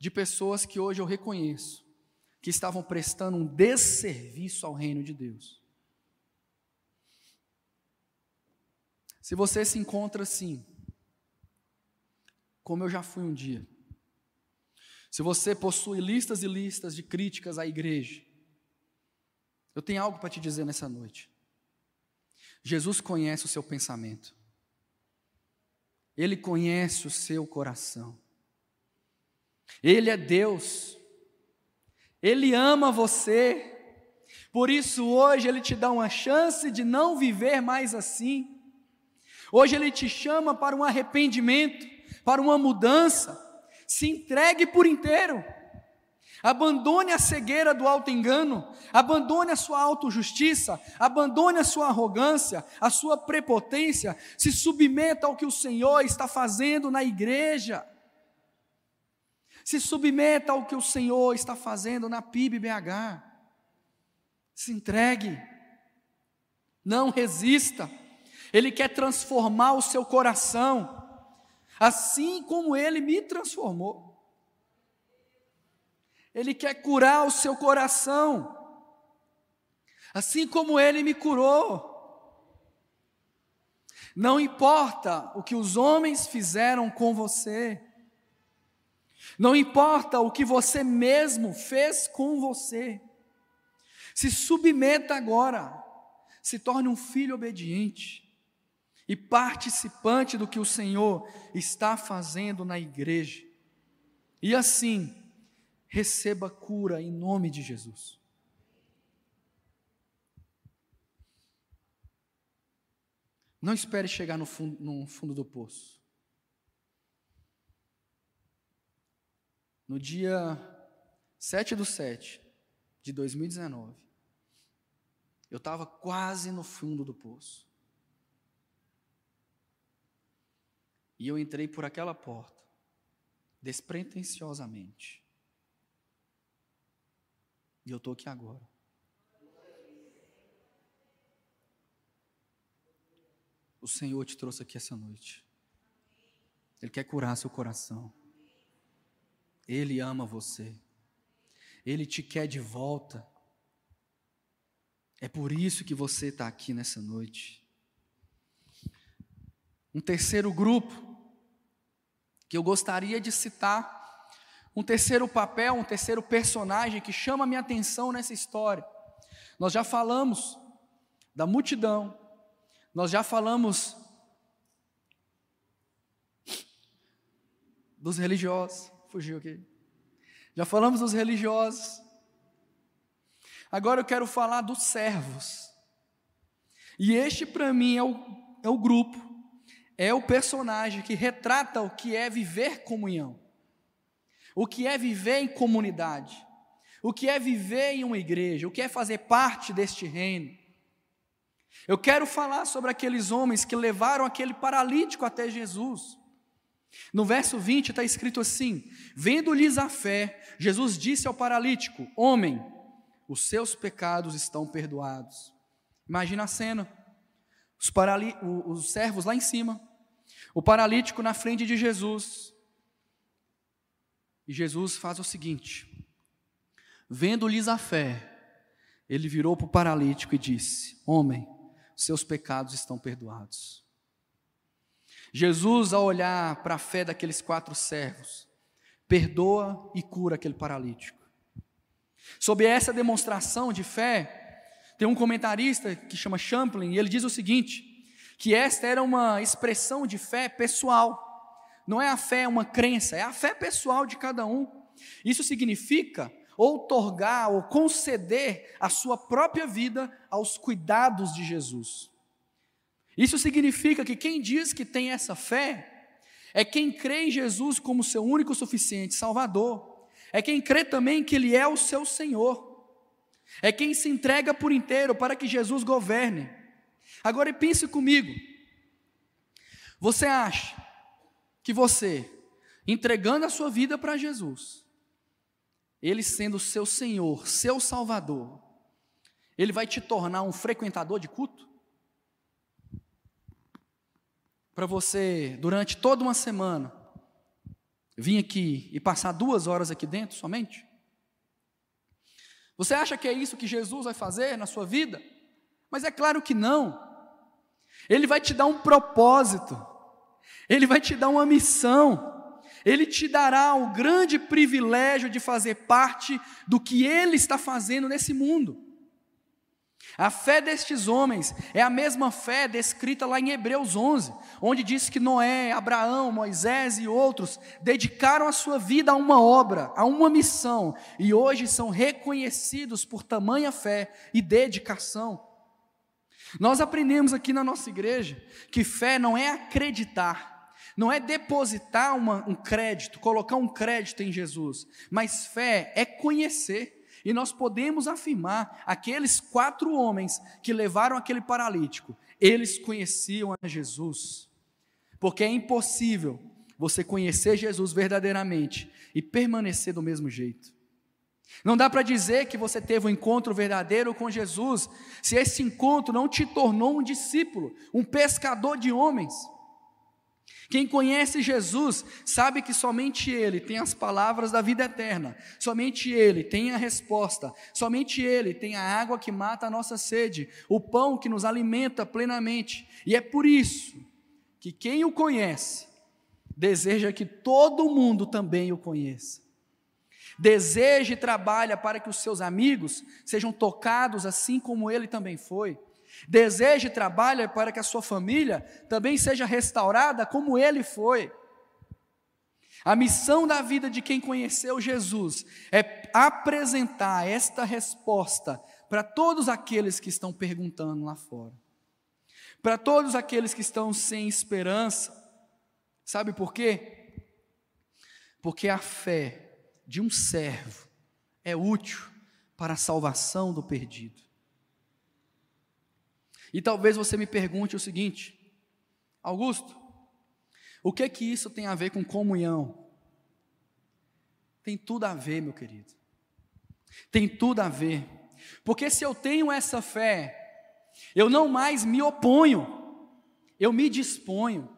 de pessoas que hoje eu reconheço que estavam prestando um desserviço ao reino de Deus. Se você se encontra assim, como eu já fui um dia, se você possui listas e listas de críticas à igreja, eu tenho algo para te dizer nessa noite. Jesus conhece o seu pensamento. Ele conhece o seu coração. Ele é Deus. Ele ama você. Por isso hoje ele te dá uma chance de não viver mais assim. Hoje ele te chama para um arrependimento, para uma mudança. Se entregue por inteiro. Abandone a cegueira do alto engano, abandone a sua autojustiça, abandone a sua arrogância, a sua prepotência, se submeta ao que o Senhor está fazendo na igreja. Se submeta ao que o Senhor está fazendo na PIB-BH. Se entregue. Não resista. Ele quer transformar o seu coração, assim como ele me transformou. Ele quer curar o seu coração, assim como ele me curou. Não importa o que os homens fizeram com você, não importa o que você mesmo fez com você, se submeta agora, se torne um filho obediente e participante do que o Senhor está fazendo na igreja. E assim, receba cura em nome de Jesus. Não espere chegar no fundo, no fundo do poço. No dia 7 do 7 de 2019, eu estava quase no fundo do poço. E eu entrei por aquela porta, despretensiosamente. E eu estou aqui agora. O Senhor te trouxe aqui essa noite. Ele quer curar seu coração. Ele ama você. Ele te quer de volta. É por isso que você está aqui nessa noite. Um terceiro grupo que eu gostaria de citar um terceiro papel, um terceiro personagem que chama a minha atenção nessa história. Nós já falamos da multidão, nós já falamos dos religiosos, fugiu aqui. Já falamos dos religiosos. Agora eu quero falar dos servos. E este, para mim, é o, é o grupo, é o personagem que retrata o que é viver comunhão o que é viver em comunidade, o que é viver em uma igreja, o que é fazer parte deste reino. Eu quero falar sobre aqueles homens que levaram aquele paralítico até Jesus. No verso 20 está escrito assim: Vendo-lhes a fé, Jesus disse ao paralítico: Homem, os seus pecados estão perdoados. Imagina a cena: os, os servos lá em cima, o paralítico na frente de Jesus, e Jesus faz o seguinte: vendo-lhes a fé, ele virou para o paralítico e disse: Homem, seus pecados estão perdoados. Jesus, ao olhar para a fé daqueles quatro servos, perdoa e cura aquele paralítico. Sob essa demonstração de fé, tem um comentarista que chama Champlin, e ele diz o seguinte: que esta era uma expressão de fé pessoal. Não é a fé uma crença, é a fé pessoal de cada um. Isso significa outorgar ou conceder a sua própria vida aos cuidados de Jesus. Isso significa que quem diz que tem essa fé é quem crê em Jesus como seu único suficiente Salvador, é quem crê também que Ele é o seu Senhor, é quem se entrega por inteiro para que Jesus governe. Agora pense comigo, você acha que você, entregando a sua vida para Jesus, Ele sendo seu Senhor, seu Salvador, Ele vai te tornar um frequentador de culto? Para você, durante toda uma semana, vir aqui e passar duas horas aqui dentro somente? Você acha que é isso que Jesus vai fazer na sua vida? Mas é claro que não. Ele vai te dar um propósito, Ele vai te dar uma missão, Ele te dará o grande privilégio de fazer parte do que Ele está fazendo nesse mundo. A fé destes homens é a mesma fé descrita lá em Hebreus 11, onde diz que Noé, Abraão, Moisés e outros dedicaram a sua vida a uma obra, a uma missão, e hoje são reconhecidos por tamanha fé e dedicação. Nós aprendemos aqui na nossa igreja que fé não é acreditar, não é depositar uma, um crédito, colocar um crédito em Jesus, mas fé é conhecer. E nós podemos afirmar: aqueles quatro homens que levaram aquele paralítico, eles conheciam a Jesus, porque é impossível você conhecer Jesus verdadeiramente e permanecer do mesmo jeito. Não dá para dizer que você teve um encontro verdadeiro com Jesus, se esse encontro não te tornou um discípulo, um pescador de homens. Quem conhece Jesus sabe que somente Ele tem as palavras da vida eterna, somente Ele tem a resposta, somente Ele tem a água que mata a nossa sede, o pão que nos alimenta plenamente, e é por isso que quem o conhece deseja que todo mundo também o conheça deseja e trabalha para que os seus amigos sejam tocados assim como ele também foi. Deseja e trabalha para que a sua família também seja restaurada como ele foi. A missão da vida de quem conheceu Jesus é apresentar esta resposta para todos aqueles que estão perguntando lá fora. Para todos aqueles que estão sem esperança. Sabe por quê? Porque a fé de um servo é útil para a salvação do perdido. E talvez você me pergunte o seguinte: Augusto, o que que isso tem a ver com comunhão? Tem tudo a ver, meu querido. Tem tudo a ver. Porque se eu tenho essa fé, eu não mais me oponho, eu me disponho.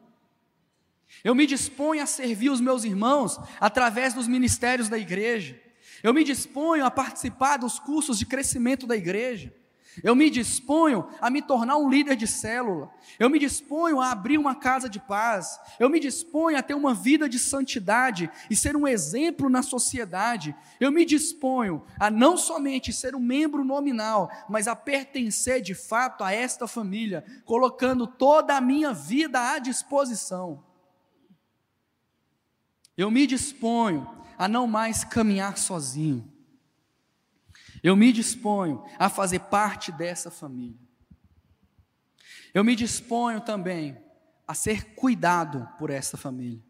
Eu me disponho a servir os meus irmãos através dos ministérios da igreja. Eu me disponho a participar dos cursos de crescimento da igreja. Eu me disponho a me tornar um líder de célula. Eu me disponho a abrir uma casa de paz. Eu me disponho a ter uma vida de santidade e ser um exemplo na sociedade. Eu me disponho a não somente ser um membro nominal, mas a pertencer de fato a esta família, colocando toda a minha vida à disposição. Eu me disponho a não mais caminhar sozinho. Eu me disponho a fazer parte dessa família. Eu me disponho também a ser cuidado por essa família.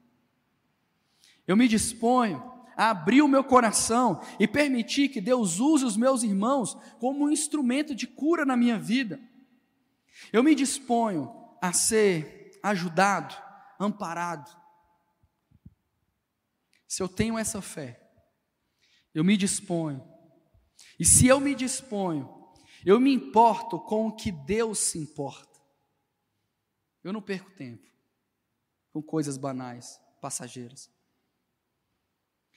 Eu me disponho a abrir o meu coração e permitir que Deus use os meus irmãos como um instrumento de cura na minha vida. Eu me disponho a ser ajudado, amparado, se eu tenho essa fé, eu me disponho, e se eu me disponho, eu me importo com o que Deus se importa. Eu não perco tempo com coisas banais, passageiras.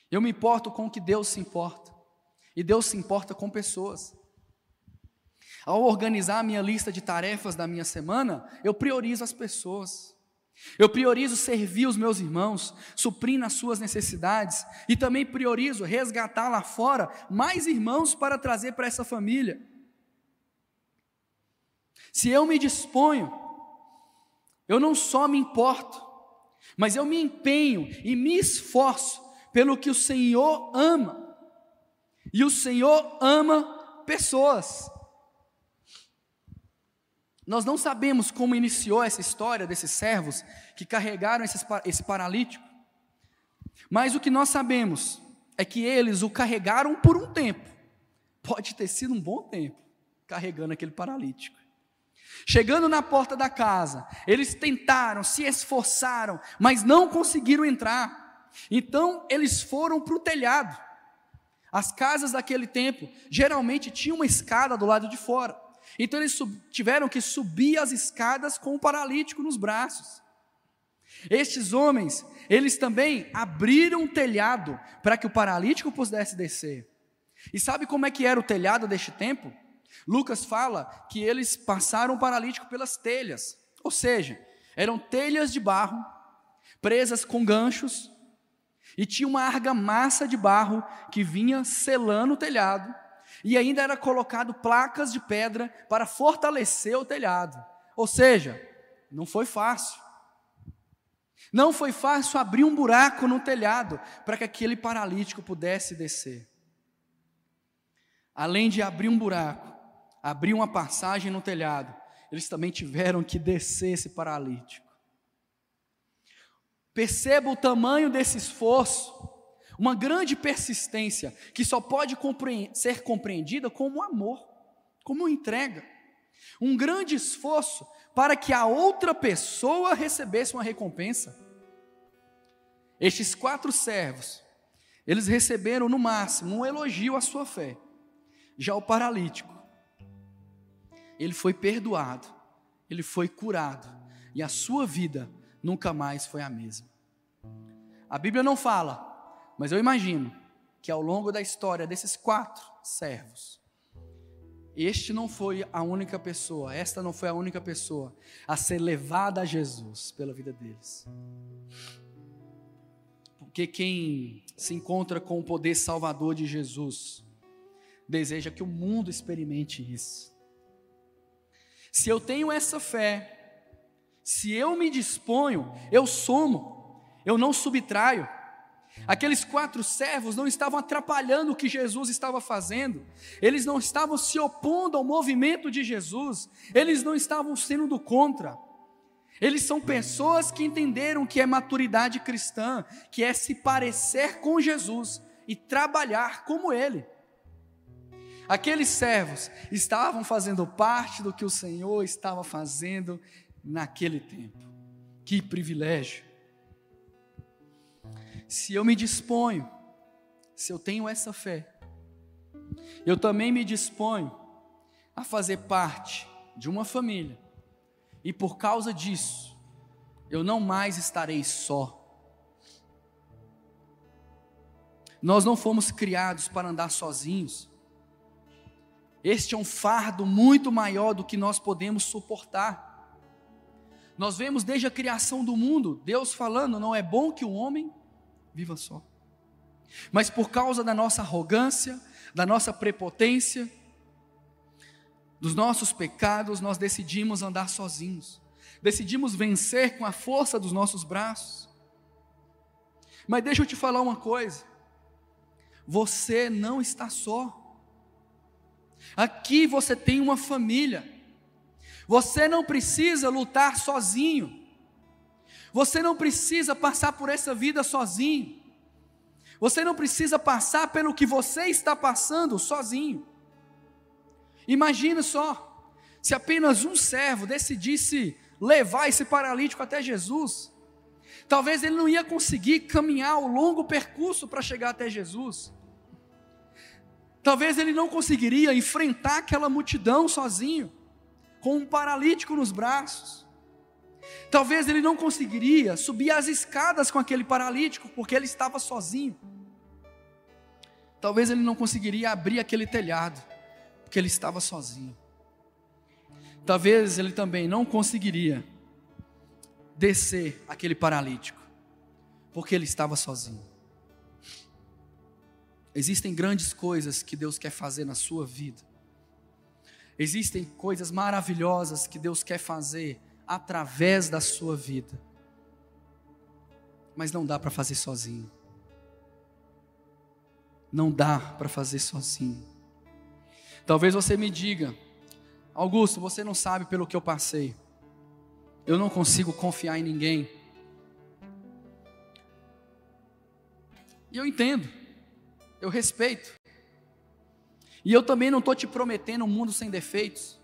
Eu me importo com o que Deus se importa. E Deus se importa com pessoas. Ao organizar a minha lista de tarefas da minha semana, eu priorizo as pessoas. Eu priorizo servir os meus irmãos, suprindo as suas necessidades, e também priorizo resgatar lá fora mais irmãos para trazer para essa família. Se eu me disponho, eu não só me importo, mas eu me empenho e me esforço pelo que o Senhor ama, e o Senhor ama pessoas. Nós não sabemos como iniciou essa história desses servos que carregaram esse paralítico, mas o que nós sabemos é que eles o carregaram por um tempo, pode ter sido um bom tempo, carregando aquele paralítico. Chegando na porta da casa, eles tentaram, se esforçaram, mas não conseguiram entrar. Então eles foram para o telhado. As casas daquele tempo geralmente tinham uma escada do lado de fora. Então eles tiveram que subir as escadas com o paralítico nos braços. Estes homens, eles também abriram o telhado para que o paralítico pudesse descer. E sabe como é que era o telhado deste tempo? Lucas fala que eles passaram o paralítico pelas telhas, ou seja, eram telhas de barro, presas com ganchos, e tinha uma argamassa de barro que vinha selando o telhado, e ainda era colocado placas de pedra para fortalecer o telhado. Ou seja, não foi fácil. Não foi fácil abrir um buraco no telhado para que aquele paralítico pudesse descer. Além de abrir um buraco, abrir uma passagem no telhado, eles também tiveram que descer esse paralítico. Perceba o tamanho desse esforço, uma grande persistência que só pode ser compreendida como amor, como entrega. Um grande esforço para que a outra pessoa recebesse uma recompensa. Estes quatro servos, eles receberam no máximo um elogio à sua fé. Já o paralítico, ele foi perdoado, ele foi curado, e a sua vida nunca mais foi a mesma. A Bíblia não fala, mas eu imagino que ao longo da história desses quatro servos, este não foi a única pessoa, esta não foi a única pessoa a ser levada a Jesus pela vida deles. Porque quem se encontra com o poder salvador de Jesus, deseja que o mundo experimente isso. Se eu tenho essa fé, se eu me disponho, eu somo, eu não subtraio. Aqueles quatro servos não estavam atrapalhando o que Jesus estava fazendo, eles não estavam se opondo ao movimento de Jesus, eles não estavam sendo do contra. Eles são pessoas que entenderam que é maturidade cristã, que é se parecer com Jesus e trabalhar como Ele. Aqueles servos estavam fazendo parte do que o Senhor estava fazendo naquele tempo. Que privilégio! Se eu me disponho, se eu tenho essa fé, eu também me disponho a fazer parte de uma família, e por causa disso, eu não mais estarei só. Nós não fomos criados para andar sozinhos. Este é um fardo muito maior do que nós podemos suportar. Nós vemos desde a criação do mundo, Deus falando: não é bom que o homem viva só. Mas por causa da nossa arrogância, da nossa prepotência, dos nossos pecados, nós decidimos andar sozinhos, decidimos vencer com a força dos nossos braços. Mas deixa eu te falar uma coisa: você não está só. Aqui você tem uma família. Você não precisa lutar sozinho. Você não precisa passar por essa vida sozinho. Você não precisa passar pelo que você está passando sozinho. Imagina só, se apenas um servo decidisse levar esse paralítico até Jesus, talvez ele não ia conseguir caminhar o longo percurso para chegar até Jesus. Talvez ele não conseguiria enfrentar aquela multidão sozinho, com um paralítico nos braços. Talvez ele não conseguiria subir as escadas com aquele paralítico, porque ele estava sozinho. Talvez ele não conseguiria abrir aquele telhado, porque ele estava sozinho. Talvez ele também não conseguiria descer aquele paralítico, porque ele estava sozinho. Existem grandes coisas que Deus quer fazer na sua vida. Existem coisas maravilhosas que Deus quer fazer através da sua vida. Mas não dá para fazer sozinho. Não dá para fazer sozinho. Talvez você me diga, Augusto, você não sabe pelo que eu passei. Eu não consigo confiar em ninguém. E eu entendo, eu respeito. E eu também não estou te prometendo um mundo sem defeitos.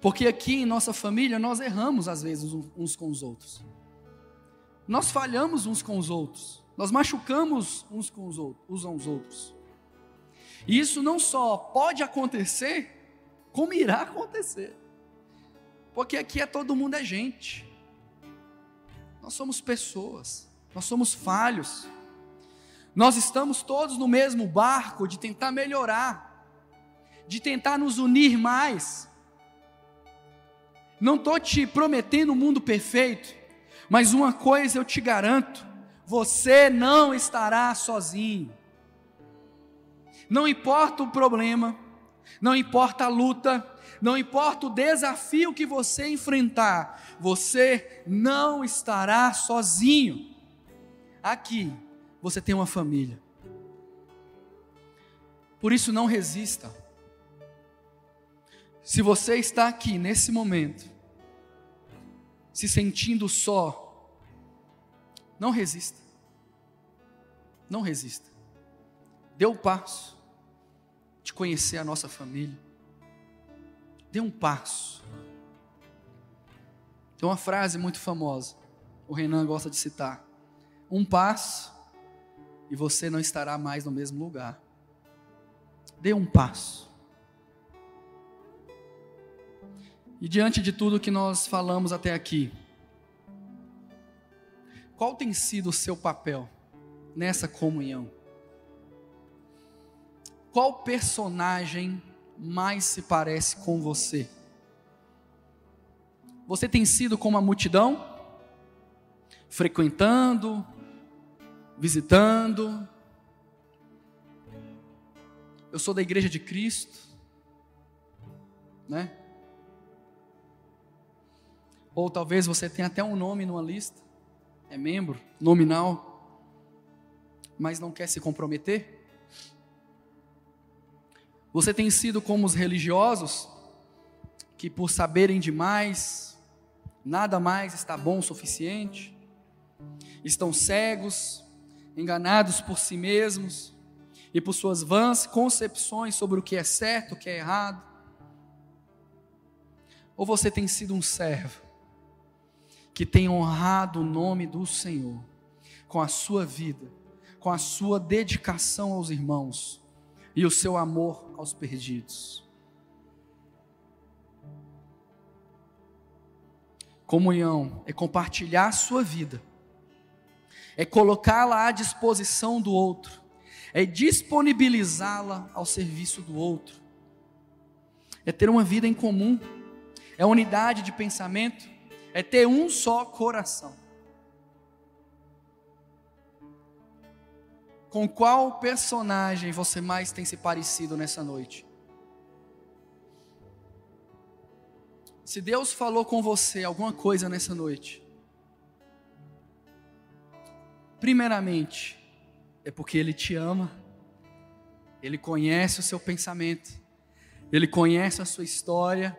Porque aqui em nossa família nós erramos às vezes uns com os outros. Nós falhamos uns com os outros. Nós machucamos uns com os outros, uns aos outros. E isso não só pode acontecer, como irá acontecer. Porque aqui é todo mundo é gente. Nós somos pessoas, nós somos falhos. Nós estamos todos no mesmo barco de tentar melhorar, de tentar nos unir mais. Não estou te prometendo um mundo perfeito, mas uma coisa eu te garanto: você não estará sozinho. Não importa o problema, não importa a luta, não importa o desafio que você enfrentar, você não estará sozinho. Aqui você tem uma família. Por isso não resista. Se você está aqui nesse momento, se sentindo só, não resista. Não resista. Dê o um passo de conhecer a nossa família. Dê um passo. Tem uma frase muito famosa, o Renan gosta de citar: um passo e você não estará mais no mesmo lugar. Dê um passo. E diante de tudo que nós falamos até aqui, qual tem sido o seu papel nessa comunhão? Qual personagem mais se parece com você? Você tem sido como a multidão? Frequentando, visitando. Eu sou da igreja de Cristo, né? Ou talvez você tenha até um nome numa lista, é membro nominal, mas não quer se comprometer. Você tem sido como os religiosos, que por saberem demais, nada mais está bom o suficiente, estão cegos, enganados por si mesmos e por suas vãs concepções sobre o que é certo, o que é errado. Ou você tem sido um servo que tem honrado o nome do Senhor com a sua vida, com a sua dedicação aos irmãos e o seu amor aos perdidos. Comunhão é compartilhar a sua vida, é colocá-la à disposição do outro, é disponibilizá-la ao serviço do outro, é ter uma vida em comum, é unidade de pensamento, é ter um só coração. Com qual personagem você mais tem se parecido nessa noite? Se Deus falou com você alguma coisa nessa noite, primeiramente, é porque Ele te ama, Ele conhece o seu pensamento, Ele conhece a sua história,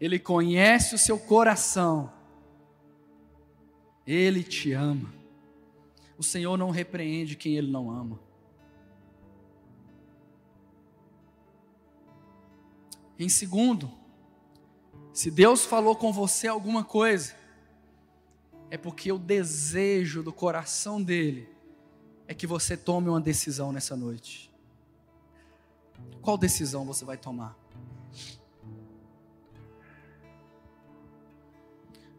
Ele conhece o seu coração, Ele te ama. O Senhor não repreende quem Ele não ama. Em segundo, se Deus falou com você alguma coisa, é porque o desejo do coração dele é que você tome uma decisão nessa noite. Qual decisão você vai tomar?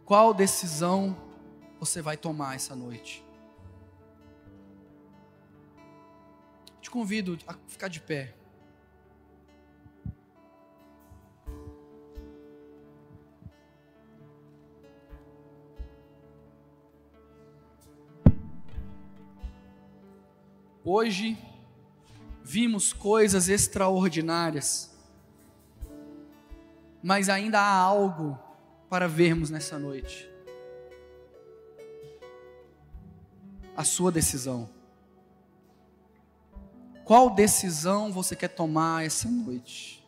Qual decisão você vai tomar essa noite? convido a ficar de pé. Hoje vimos coisas extraordinárias, mas ainda há algo para vermos nessa noite. A sua decisão. Qual decisão você quer tomar essa noite?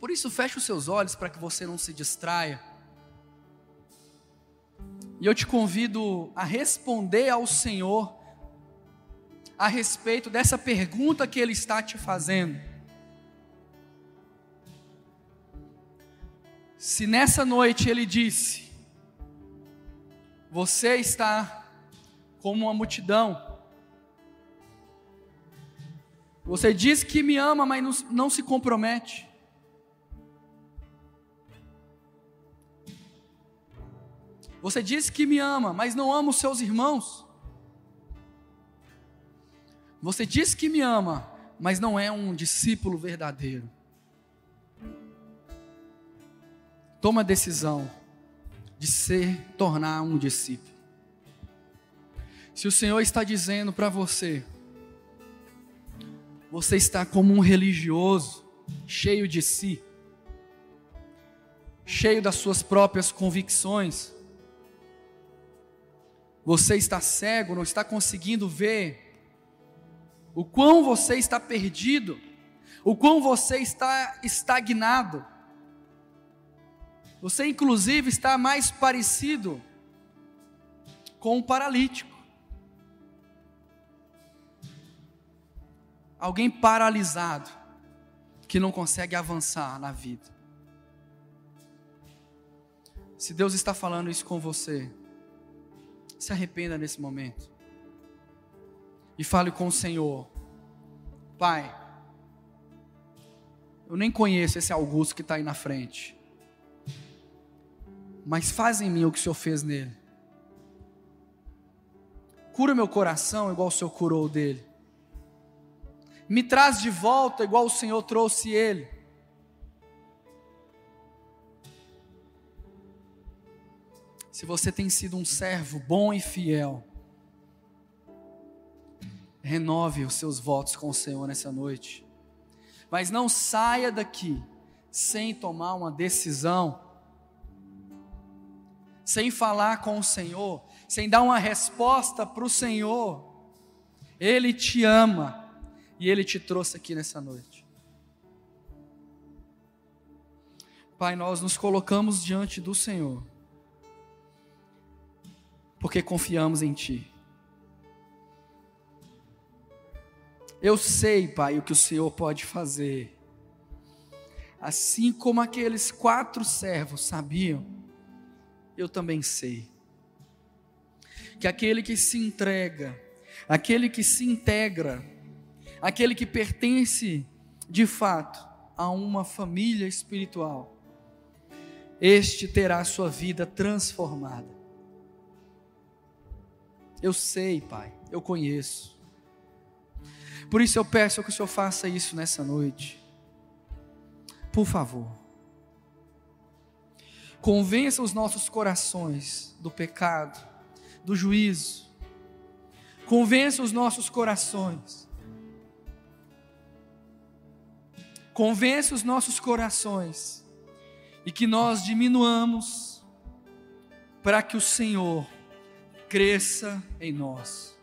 Por isso, feche os seus olhos para que você não se distraia. E eu te convido a responder ao Senhor a respeito dessa pergunta que Ele está te fazendo. Se nessa noite Ele disse, você está como uma multidão, você diz que me ama, mas não, não se compromete. Você diz que me ama, mas não ama os seus irmãos. Você diz que me ama, mas não é um discípulo verdadeiro. Toma decisão de ser, tornar um discípulo. Se o Senhor está dizendo para você, você está como um religioso, cheio de si, cheio das suas próprias convicções, você está cego, não está conseguindo ver o quão você está perdido, o quão você está estagnado. Você, inclusive, está mais parecido com um paralítico. Alguém paralisado, que não consegue avançar na vida. Se Deus está falando isso com você, se arrependa nesse momento. E fale com o Senhor: Pai, eu nem conheço esse Augusto que está aí na frente, mas faz em mim o que o Senhor fez nele. Cura meu coração igual o Senhor curou o dele. Me traz de volta igual o Senhor trouxe ele. se você tem sido um servo bom e fiel, renove os seus votos com o Senhor nessa noite. Mas não saia daqui sem tomar uma decisão, sem falar com o Senhor, sem dar uma resposta para o Senhor. Ele te ama e Ele te trouxe aqui nessa noite. Pai, nós nos colocamos diante do Senhor porque confiamos em Ti. Eu sei, Pai, o que o Senhor pode fazer. Assim como aqueles quatro servos sabiam, eu também sei. Que aquele que se entrega, aquele que se integra, aquele que pertence de fato a uma família espiritual, este terá sua vida transformada. Eu sei, Pai, eu conheço. Por isso eu peço que o Senhor faça isso nessa noite. Por favor. Convença os nossos corações do pecado, do juízo. Convença os nossos corações. Convença os nossos corações. E que nós diminuamos para que o Senhor cresça em nós.